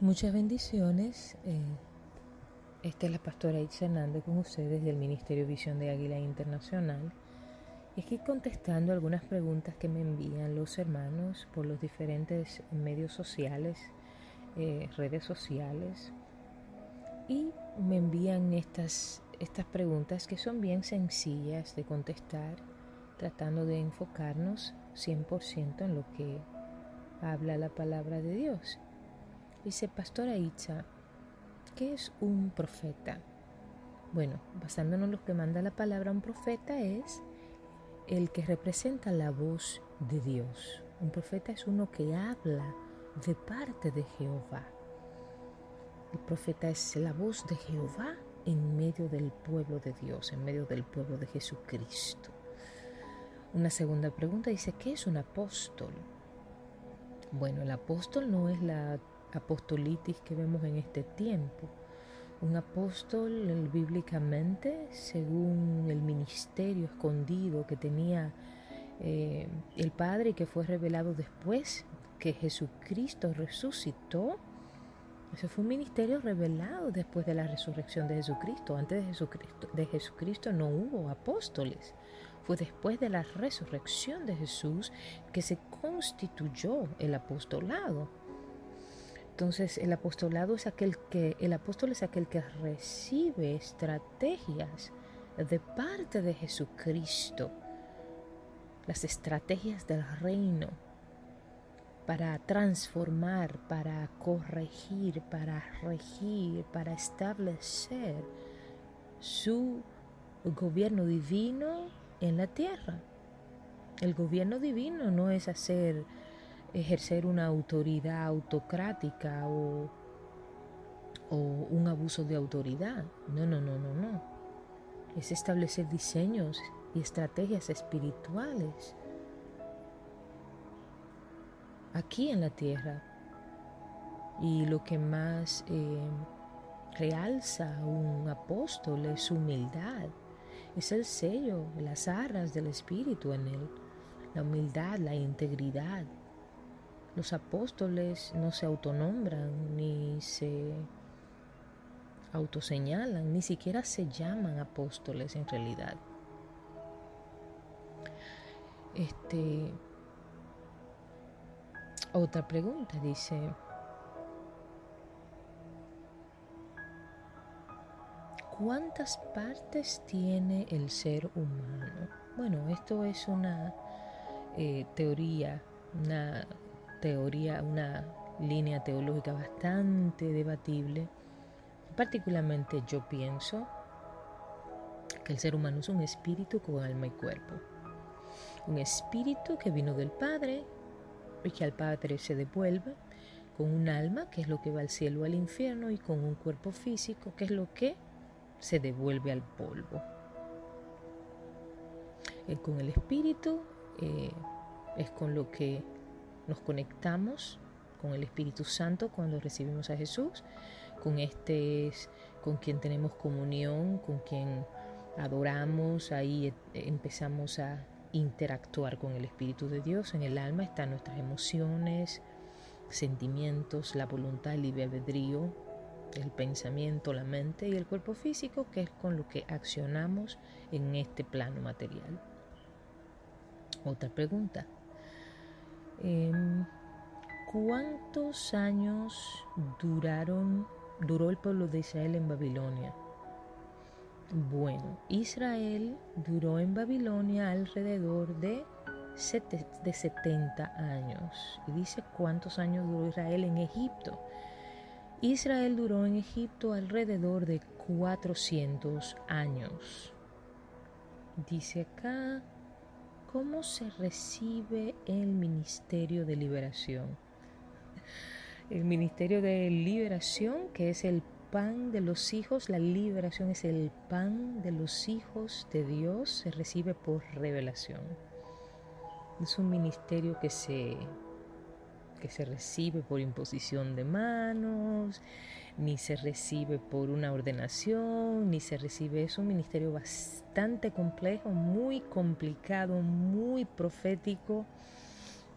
Muchas bendiciones. Eh, esta es la pastora Itza Hernández con ustedes del Ministerio Visión de Águila Internacional. Y aquí contestando algunas preguntas que me envían los hermanos por los diferentes medios sociales, eh, redes sociales. Y me envían estas, estas preguntas que son bien sencillas de contestar, tratando de enfocarnos 100% en lo que habla la palabra de Dios. Dice Pastora Itza, ¿qué es un profeta? Bueno, basándonos en lo que manda la palabra, un profeta es el que representa la voz de Dios. Un profeta es uno que habla de parte de Jehová. El profeta es la voz de Jehová en medio del pueblo de Dios, en medio del pueblo de Jesucristo. Una segunda pregunta dice, ¿qué es un apóstol? Bueno, el apóstol no es la apostolitis que vemos en este tiempo. Un apóstol bíblicamente, según el ministerio escondido que tenía eh, el Padre y que fue revelado después que Jesucristo resucitó, ese fue un ministerio revelado después de la resurrección de Jesucristo. Antes de Jesucristo, de Jesucristo no hubo apóstoles. Fue después de la resurrección de Jesús que se constituyó el apostolado. Entonces el apostolado es aquel que, el apóstol es aquel que recibe estrategias de parte de Jesucristo, las estrategias del reino para transformar, para corregir, para regir, para establecer su gobierno divino en la tierra. El gobierno divino no es hacer ejercer una autoridad autocrática o, o un abuso de autoridad. No, no, no, no, no. Es establecer diseños y estrategias espirituales aquí en la tierra. Y lo que más eh, realza un apóstol es su humildad. Es el sello, las arras del Espíritu en él. La humildad, la integridad, los apóstoles no se autonombran ni se autoseñalan, ni siquiera se llaman apóstoles en realidad. Este otra pregunta dice ¿Cuántas partes tiene el ser humano? Bueno, esto es una eh, teoría, una teoría, una línea teológica bastante debatible. Particularmente yo pienso que el ser humano es un espíritu con alma y cuerpo. Un espíritu que vino del Padre y que al Padre se devuelve con un alma, que es lo que va al cielo o al infierno, y con un cuerpo físico, que es lo que se devuelve al polvo. Eh, con el espíritu eh, es con lo que nos conectamos con el Espíritu Santo cuando recibimos a Jesús, con este con quien tenemos comunión, con quien adoramos, ahí empezamos a interactuar con el Espíritu de Dios. En el alma están nuestras emociones, sentimientos, la voluntad, el libre albedrío, el pensamiento, la mente y el cuerpo físico, que es con lo que accionamos en este plano material. Otra pregunta. Em, ¿Cuántos años duraron, duró el pueblo de Israel en Babilonia? Bueno, Israel duró en Babilonia alrededor de, de 70 años. Y dice cuántos años duró Israel en Egipto. Israel duró en Egipto alrededor de 400 años. Dice acá ¿Cómo se recibe el ministerio de liberación? El ministerio de liberación, que es el pan de los hijos, la liberación es el pan de los hijos de Dios, se recibe por revelación. Es un ministerio que se, que se recibe por imposición de manos, ni se recibe por una ordenación, ni se recibe, es un ministerio bastante complejo, muy complicado, muy profético,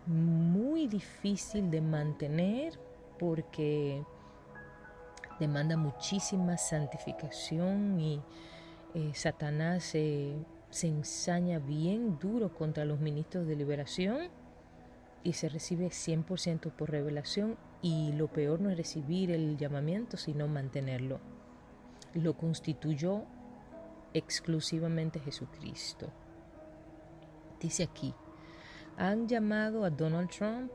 muy difícil de mantener porque demanda muchísima santificación y eh, Satanás se ensaña bien duro contra los ministros de liberación y se recibe 100% por revelación y lo peor no es recibir el llamamiento, sino mantenerlo. Lo constituyó exclusivamente Jesucristo. Dice aquí, han llamado a Donald Trump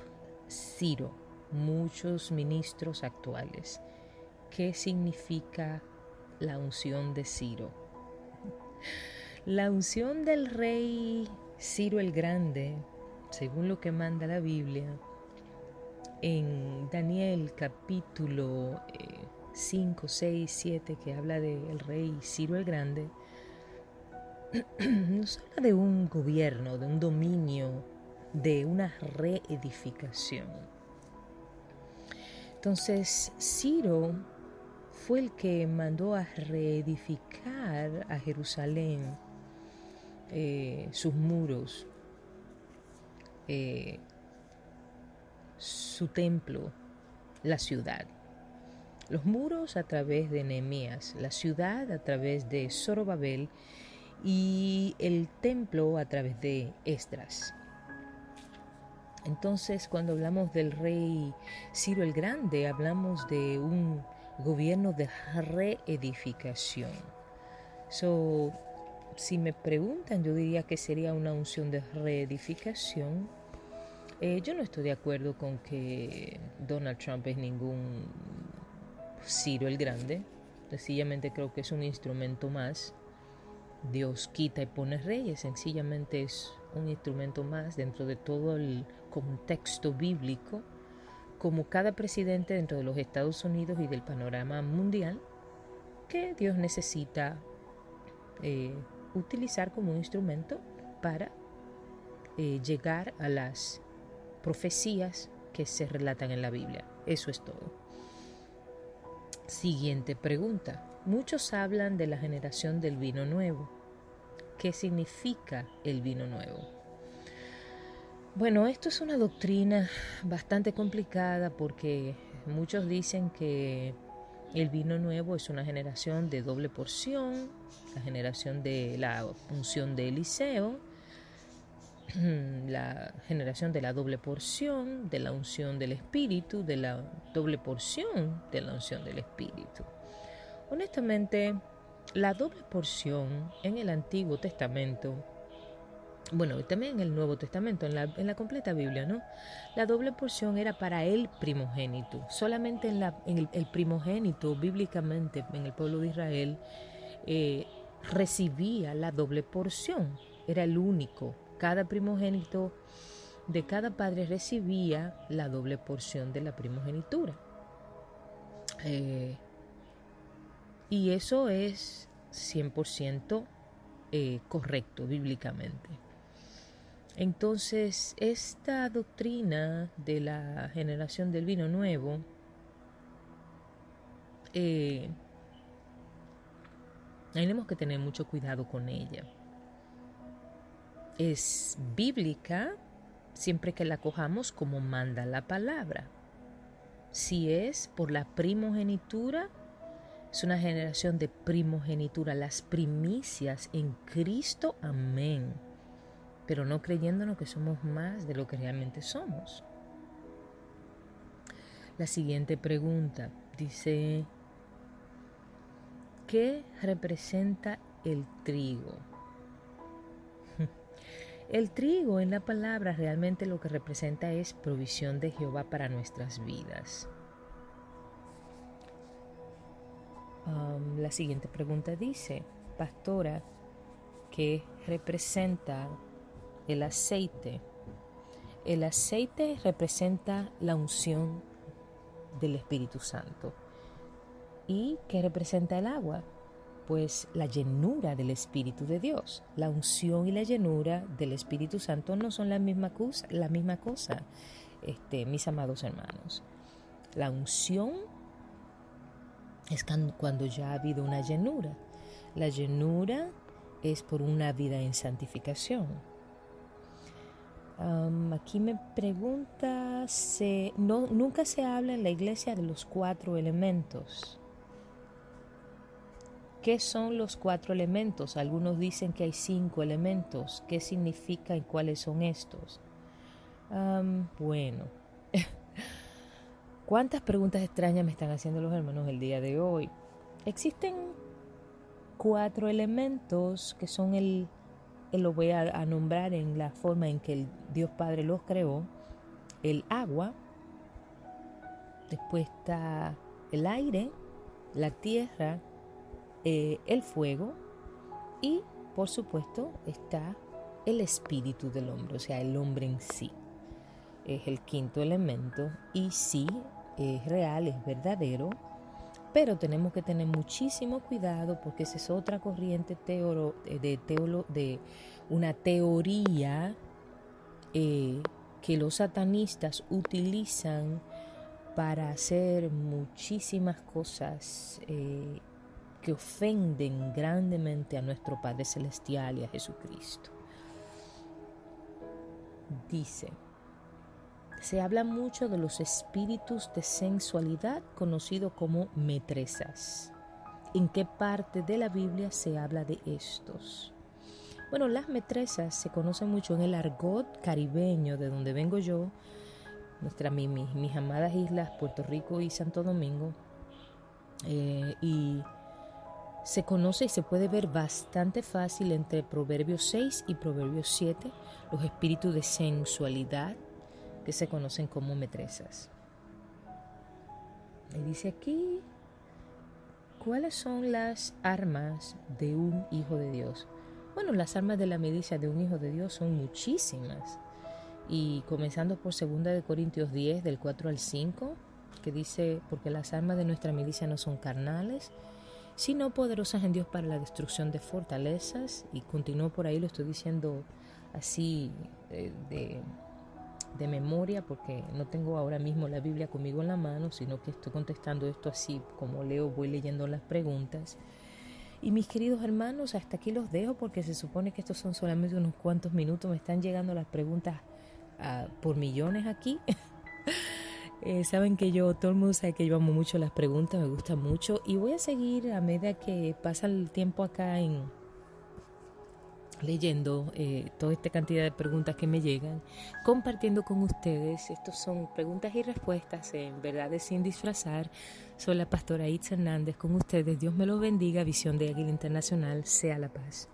Ciro, muchos ministros actuales. ¿Qué significa la unción de Ciro? La unción del rey Ciro el Grande, según lo que manda la Biblia, en Daniel capítulo 5, 6, 7, que habla del rey Ciro el Grande, nos habla de un gobierno, de un dominio, de una reedificación. Entonces, Ciro fue el que mandó a reedificar a Jerusalén eh, sus muros, eh, su templo, la ciudad. Los muros a través de Nehemías, la ciudad a través de Zorobabel y el templo a través de Esdras. Entonces, cuando hablamos del rey Ciro el Grande, hablamos de un gobierno de reedificación. So, si me preguntan, yo diría que sería una unción de reedificación. Eh, yo no estoy de acuerdo con que Donald Trump es ningún Ciro el Grande. Sencillamente creo que es un instrumento más Dios quita y pone reyes, sencillamente es un instrumento más dentro de todo el contexto bíblico, como cada presidente dentro de los Estados Unidos y del panorama mundial, que Dios necesita eh, utilizar como un instrumento para eh, llegar a las profecías que se relatan en la Biblia. Eso es todo. Siguiente pregunta. Muchos hablan de la generación del vino nuevo. ¿Qué significa el vino nuevo? Bueno, esto es una doctrina bastante complicada porque muchos dicen que el vino nuevo es una generación de doble porción, la generación de la unción de Eliseo, la generación de la doble porción, de la unción del Espíritu, de la doble porción de la unción del Espíritu. Honestamente, la doble porción en el Antiguo Testamento, bueno, y también en el Nuevo Testamento, en la, en la, completa Biblia, ¿no? La doble porción era para el primogénito. Solamente en, la, en el, primogénito, bíblicamente, en el pueblo de Israel, eh, recibía la doble porción. Era el único. Cada primogénito de cada padre recibía la doble porción de la primogenitura. Eh, y eso es 100% eh, correcto bíblicamente. Entonces, esta doctrina de la generación del vino nuevo eh, tenemos que tener mucho cuidado con ella. Es bíblica siempre que la cojamos como manda la palabra. Si es por la primogenitura, es una generación de primogenitura, las primicias en Cristo, amén. Pero no creyéndonos que somos más de lo que realmente somos. La siguiente pregunta dice, ¿qué representa el trigo? El trigo en la palabra realmente lo que representa es provisión de Jehová para nuestras vidas. la siguiente pregunta dice, pastora, ¿qué representa el aceite? El aceite representa la unción del Espíritu Santo. ¿Y qué representa el agua? Pues la llenura del Espíritu de Dios. La unción y la llenura del Espíritu Santo no son la misma cosa, este, mis amados hermanos. La unción es cuando ya ha habido una llenura. La llenura es por una vida en santificación. aquí me pregunta, no, nunca se habla en la iglesia de los cuatro elementos. ¿Qué son los cuatro elementos? Algunos dicen que hay cinco elementos. ¿Qué significa y cuáles son estos? bueno, ¿cuántas preguntas extrañas me están haciendo los hermanos el día de hoy? Existen cuatro elementos que son el, lo voy a, nombrar en la forma en que el Dios Padre los creó, el agua, después está el aire, la tierra, eh, el fuego y por supuesto está el espíritu del hombre, o sea, el hombre en sí. Es el quinto elemento y sí, es real, es verdadero, pero tenemos que tener muchísimo cuidado porque esa es otra corriente de, teolo, de una teoría eh, que los satanistas utilizan para hacer muchísimas cosas eh, que ofenden grandemente a nuestro Padre Celestial y a Jesucristo. Dice, se habla mucho de los espíritus de sensualidad conocidos como metresas. ¿En qué parte de la Biblia se habla de estos? Bueno, las metresas se conocen mucho en el argot caribeño de donde vengo yo, nuestra, mis, mis amadas islas Puerto Rico y Santo Domingo. Eh, y se conoce y se puede ver bastante fácil entre Proverbios 6 y Proverbios 7 los espíritus de sensualidad que se conocen como metresas. Y dice aquí, ¿cuáles son las armas de un hijo de Dios? Bueno, las armas de la milicia de un hijo de Dios son muchísimas. Y comenzando por 2 de Corintios 10, del 4 al 5, que dice, porque las armas de nuestra milicia no son carnales, sino poderosas en Dios para la destrucción de fortalezas. Y continúo por ahí, lo estoy diciendo así eh, de de memoria porque no tengo ahora mismo la Biblia conmigo en la mano, sino que estoy contestando esto así como leo, voy leyendo las preguntas. Y mis queridos hermanos, hasta aquí los dejo porque se supone que estos son solamente unos cuantos minutos. Me están llegando las preguntas ah, por millones aquí. Eh, saben que yo, todo el mundo sabe que yo amo mucho las preguntas, me gustan mucho. Y voy a seguir a medida que pasa el tiempo acá en, leyendo eh, toda esta cantidad de preguntas que me llegan, compartiendo con ustedes. Estos son preguntas y respuestas en Verdades sin disfrazar. Soy la pastora Itz Hernández con ustedes. Dios me los bendiga. Visión de Águila Internacional. Sea la paz.